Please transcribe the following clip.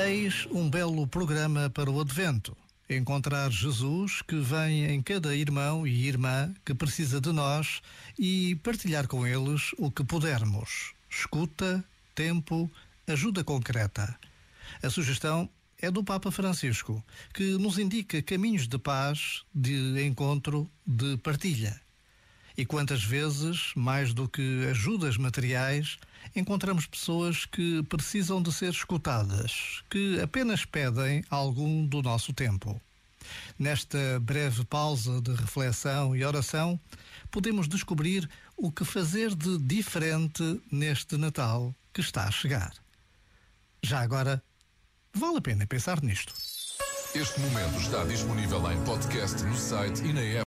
Eis um belo programa para o Advento. Encontrar Jesus que vem em cada irmão e irmã que precisa de nós e partilhar com eles o que pudermos. Escuta, tempo, ajuda concreta. A sugestão é do Papa Francisco, que nos indica caminhos de paz, de encontro, de partilha. E quantas vezes, mais do que ajudas materiais, encontramos pessoas que precisam de ser escutadas, que apenas pedem algum do nosso tempo. Nesta breve pausa de reflexão e oração, podemos descobrir o que fazer de diferente neste Natal que está a chegar. Já agora, vale a pena pensar nisto. Este momento está disponível em podcast no site e na app.